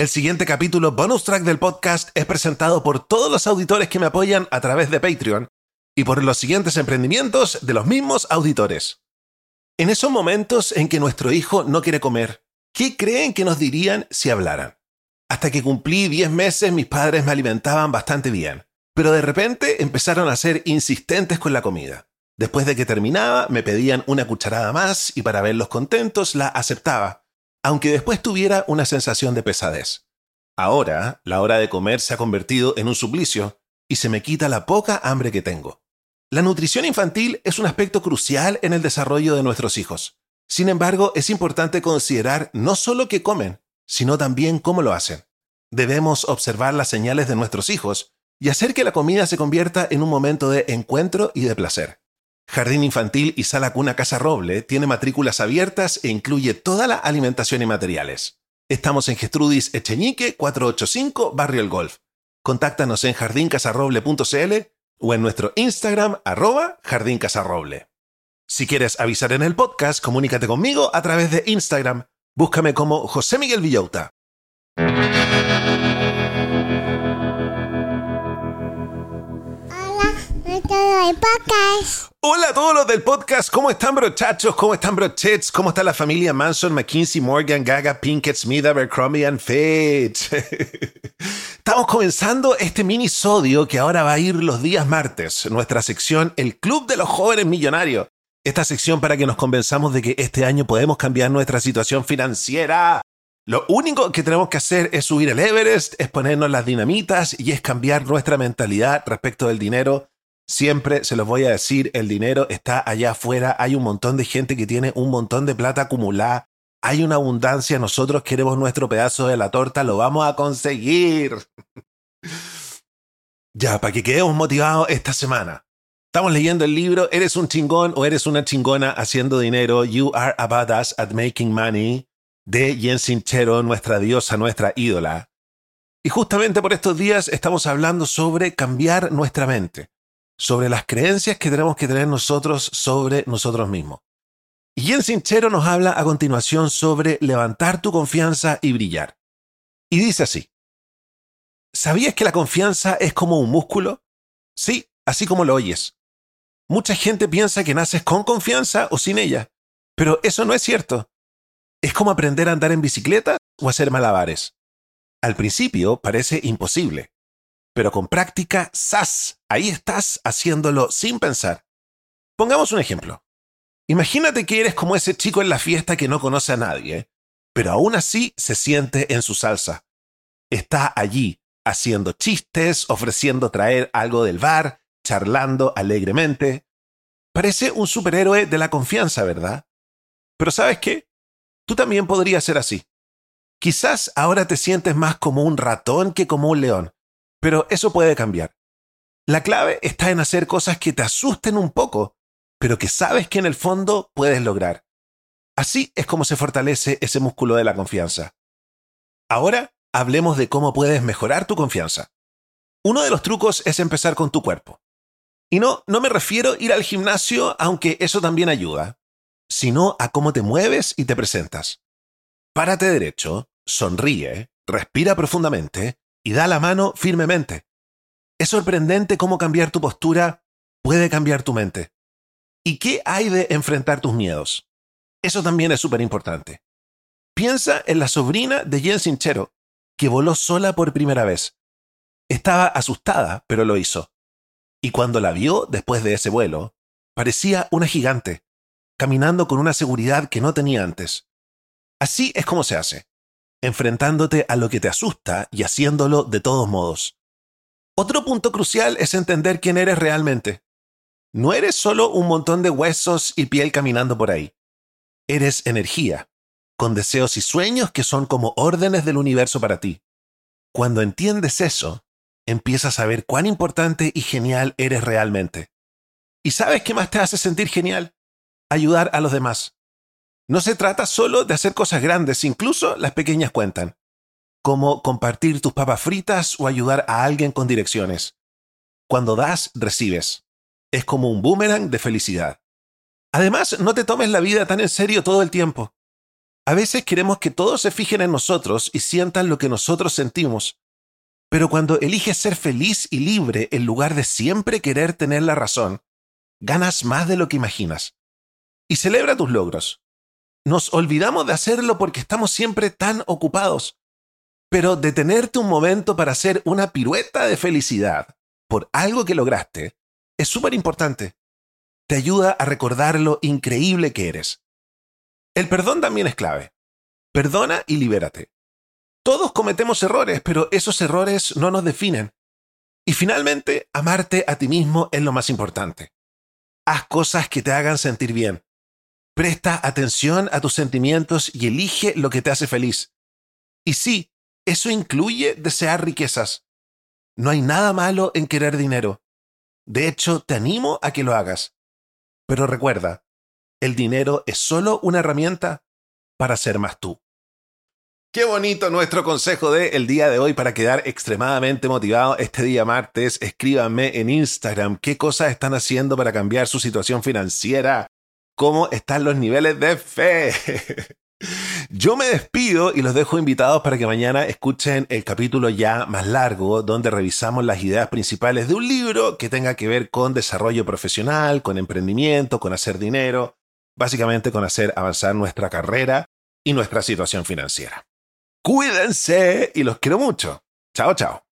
El siguiente capítulo bonus track del podcast es presentado por todos los auditores que me apoyan a través de Patreon y por los siguientes emprendimientos de los mismos auditores. En esos momentos en que nuestro hijo no quiere comer, ¿qué creen que nos dirían si hablaran? Hasta que cumplí 10 meses mis padres me alimentaban bastante bien, pero de repente empezaron a ser insistentes con la comida. Después de que terminaba, me pedían una cucharada más y para verlos contentos la aceptaba, aunque después tuviera una sensación de pesadez. Ahora, la hora de comer se ha convertido en un suplicio y se me quita la poca hambre que tengo. La nutrición infantil es un aspecto crucial en el desarrollo de nuestros hijos. Sin embargo, es importante considerar no solo qué comen, sino también cómo lo hacen. Debemos observar las señales de nuestros hijos y hacer que la comida se convierta en un momento de encuentro y de placer. Jardín Infantil y Sala Cuna Casa Roble tiene matrículas abiertas e incluye toda la alimentación y materiales. Estamos en Gestrudis Echeñique 485 Barrio El Golf. Contáctanos en jardincasarroble.cl o en nuestro Instagram arroba jardincasarroble. Si quieres avisar en el podcast, comunícate conmigo a través de Instagram. Búscame como José Miguel Villauta. Hola a todos los del podcast, ¿cómo están brochachos? ¿Cómo están brochets? ¿Cómo está la familia Manson, McKinsey, Morgan, Gaga, Pinkett, Smith, Abercrombie and Fitch? Estamos comenzando este minisodio que ahora va a ir los días martes, nuestra sección El Club de los Jóvenes Millonarios. Esta sección para que nos convenzamos de que este año podemos cambiar nuestra situación financiera. Lo único que tenemos que hacer es subir el Everest, es ponernos las dinamitas y es cambiar nuestra mentalidad respecto del dinero. Siempre se los voy a decir, el dinero está allá afuera, hay un montón de gente que tiene un montón de plata acumulada, hay una abundancia, nosotros queremos nuestro pedazo de la torta, lo vamos a conseguir. ya, para que quedemos motivados esta semana. Estamos leyendo el libro Eres un chingón o eres una chingona haciendo dinero. You are a badass at making money de Jen Sinchero, nuestra diosa, nuestra ídola. Y justamente por estos días estamos hablando sobre cambiar nuestra mente, sobre las creencias que tenemos que tener nosotros sobre nosotros mismos. Y Jen Sinchero nos habla a continuación sobre levantar tu confianza y brillar. Y dice así, ¿sabías que la confianza es como un músculo? Sí, así como lo oyes. Mucha gente piensa que naces con confianza o sin ella, pero eso no es cierto. Es como aprender a andar en bicicleta o hacer malabares. Al principio parece imposible, pero con práctica, ¡zas! Ahí estás haciéndolo sin pensar. Pongamos un ejemplo. Imagínate que eres como ese chico en la fiesta que no conoce a nadie, pero aún así se siente en su salsa. Está allí, haciendo chistes, ofreciendo traer algo del bar, charlando alegremente. Parece un superhéroe de la confianza, ¿verdad? Pero ¿sabes qué? Tú también podrías ser así. Quizás ahora te sientes más como un ratón que como un león, pero eso puede cambiar. La clave está en hacer cosas que te asusten un poco, pero que sabes que en el fondo puedes lograr. Así es como se fortalece ese músculo de la confianza. Ahora hablemos de cómo puedes mejorar tu confianza. Uno de los trucos es empezar con tu cuerpo. Y no, no me refiero a ir al gimnasio, aunque eso también ayuda, sino a cómo te mueves y te presentas. Párate derecho, sonríe, respira profundamente y da la mano firmemente. Es sorprendente cómo cambiar tu postura puede cambiar tu mente. ¿Y qué hay de enfrentar tus miedos? Eso también es súper importante. Piensa en la sobrina de Jen Sinchero, que voló sola por primera vez. Estaba asustada, pero lo hizo y cuando la vio después de ese vuelo, parecía una gigante, caminando con una seguridad que no tenía antes. Así es como se hace, enfrentándote a lo que te asusta y haciéndolo de todos modos. Otro punto crucial es entender quién eres realmente. No eres solo un montón de huesos y piel caminando por ahí. Eres energía, con deseos y sueños que son como órdenes del universo para ti. Cuando entiendes eso, empiezas a ver cuán importante y genial eres realmente. ¿Y sabes qué más te hace sentir genial? Ayudar a los demás. No se trata solo de hacer cosas grandes, incluso las pequeñas cuentan, como compartir tus papas fritas o ayudar a alguien con direcciones. Cuando das, recibes. Es como un boomerang de felicidad. Además, no te tomes la vida tan en serio todo el tiempo. A veces queremos que todos se fijen en nosotros y sientan lo que nosotros sentimos. Pero cuando eliges ser feliz y libre en lugar de siempre querer tener la razón, ganas más de lo que imaginas. Y celebra tus logros. Nos olvidamos de hacerlo porque estamos siempre tan ocupados. Pero detenerte un momento para hacer una pirueta de felicidad por algo que lograste es súper importante. Te ayuda a recordar lo increíble que eres. El perdón también es clave. Perdona y libérate. Todos cometemos errores, pero esos errores no nos definen. Y finalmente, amarte a ti mismo es lo más importante. Haz cosas que te hagan sentir bien. Presta atención a tus sentimientos y elige lo que te hace feliz. Y sí, eso incluye desear riquezas. No hay nada malo en querer dinero. De hecho, te animo a que lo hagas. Pero recuerda, el dinero es solo una herramienta para ser más tú. Qué bonito nuestro consejo de el día de hoy para quedar extremadamente motivado este día martes. Escríbanme en Instagram qué cosas están haciendo para cambiar su situación financiera. ¿Cómo están los niveles de fe? Yo me despido y los dejo invitados para que mañana escuchen el capítulo ya más largo, donde revisamos las ideas principales de un libro que tenga que ver con desarrollo profesional, con emprendimiento, con hacer dinero, básicamente con hacer avanzar nuestra carrera y nuestra situación financiera. Cuídense y los quiero mucho. Chao, chao.